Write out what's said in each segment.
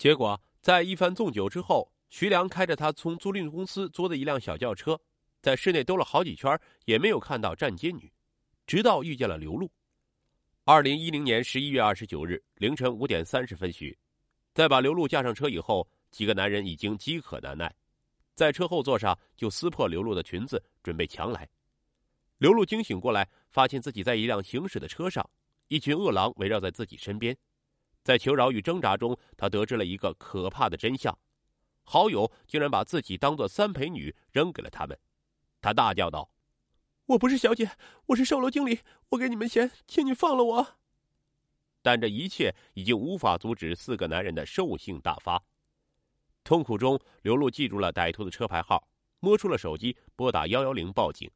结果在一番纵酒之后，徐良开着他从租赁公司租的一辆小轿车，在市内兜了好几圈，也没有看到站街女，直到遇见了刘露。二零一零年十一月二十九日凌晨五点三十分许，在把刘露架上车以后，几个男人已经饥渴难耐，在车后座上就撕破刘露的裙子，准备强来。刘露惊醒过来，发现自己在一辆行驶的车上，一群恶狼围绕在自己身边。在求饶与挣扎中，他得知了一个可怕的真相：好友竟然把自己当做三陪女扔给了他们。他大叫道：“我不是小姐，我是售楼经理，我给你们钱，请你放了我。”但这一切已经无法阻止四个男人的兽性大发。痛苦中，刘露记住了歹徒的车牌号，摸出了手机，拨打幺幺零报警。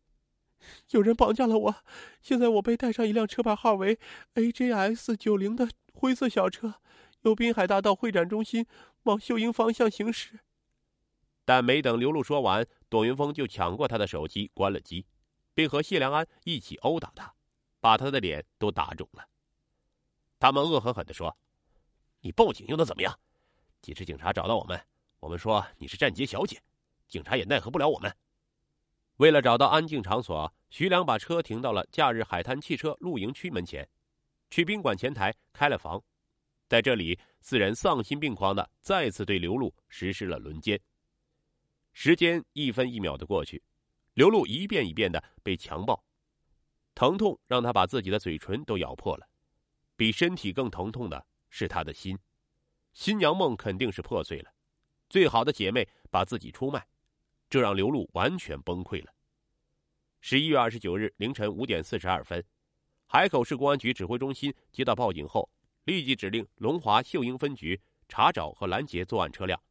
有人绑架了我，现在我被带上一辆车牌号为 AJS 九零的。灰色小车由滨海大道会展中心往秀英方向行驶，但没等刘露说完，董云峰就抢过他的手机，关了机，并和谢良安一起殴打他，把他的脸都打肿了。他们恶狠狠地说：“你报警又能怎么样？即使警察找到我们，我们说你是站街小姐，警察也奈何不了我们。”为了找到安静场所，徐良把车停到了假日海滩汽车露营区门前。去宾馆前台开了房，在这里，四人丧心病狂的再次对刘露实施了轮奸。时间一分一秒的过去，刘露一遍一遍的被强暴，疼痛让他把自己的嘴唇都咬破了。比身体更疼痛的是他的心，新娘梦肯定是破碎了。最好的姐妹把自己出卖，这让刘露完全崩溃了。十一月二十九日凌晨五点四十二分。海口市公安局指挥中心接到报警后，立即指令龙华秀英分局查找和拦截作案车辆。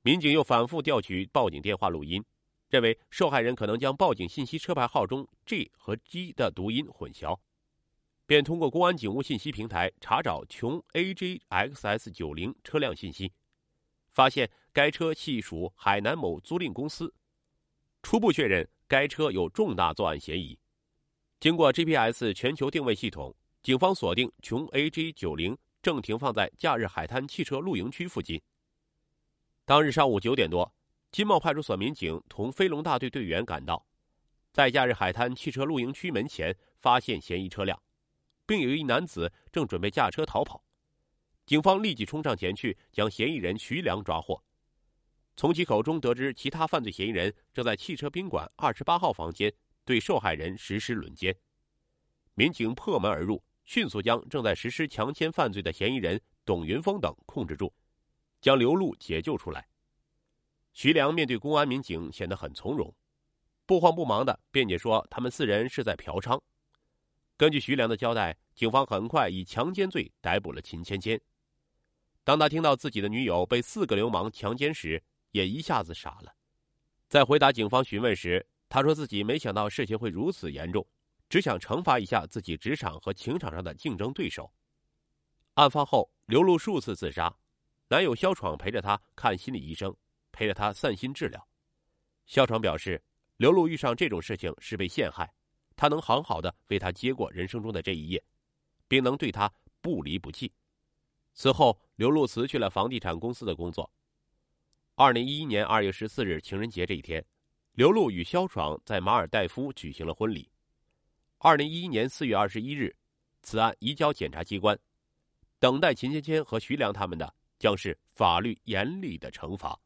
民警又反复调取报警电话录音，认为受害人可能将报警信息车牌号中 G 和 G 的读音混淆，便通过公安警务信息平台查找琼 AJXS 九零车辆信息，发现该车系属海南某租赁公司，初步确认该车有重大作案嫌疑。经过 GPS 全球定位系统，警方锁定琼 AJ 九零正停放在假日海滩汽车露营区附近。当日上午九点多，金茂派出所民警同飞龙大队队员赶到，在假日海滩汽车露营区门前发现嫌疑车辆，并有一男子正准备驾车逃跑。警方立即冲上前去，将嫌疑人徐良抓获。从其口中得知，其他犯罪嫌疑人正在汽车宾馆二十八号房间。对受害人实施轮奸，民警破门而入，迅速将正在实施强奸犯罪的嫌疑人董云峰等控制住，将刘露解救出来。徐良面对公安民警显得很从容，不慌不忙的辩解说他们四人是在嫖娼。根据徐良的交代，警方很快以强奸罪逮捕了秦芊芊。当他听到自己的女友被四个流氓强奸时，也一下子傻了。在回答警方询问时，他说自己没想到事情会如此严重，只想惩罚一下自己职场和情场上的竞争对手。案发后，刘露数次自杀，男友肖闯陪着她看心理医生，陪着她散心治疗。肖闯表示，刘露遇上这种事情是被陷害，他能好好的为她接过人生中的这一页，并能对她不离不弃。此后，刘露辞去了房地产公司的工作。二零一一年二月十四日情人节这一天。刘璐与肖爽在马尔代夫举行了婚礼。二零一一年四月二十一日，此案移交检察机关，等待秦芊芊和徐良他们的将是法律严厉的惩罚。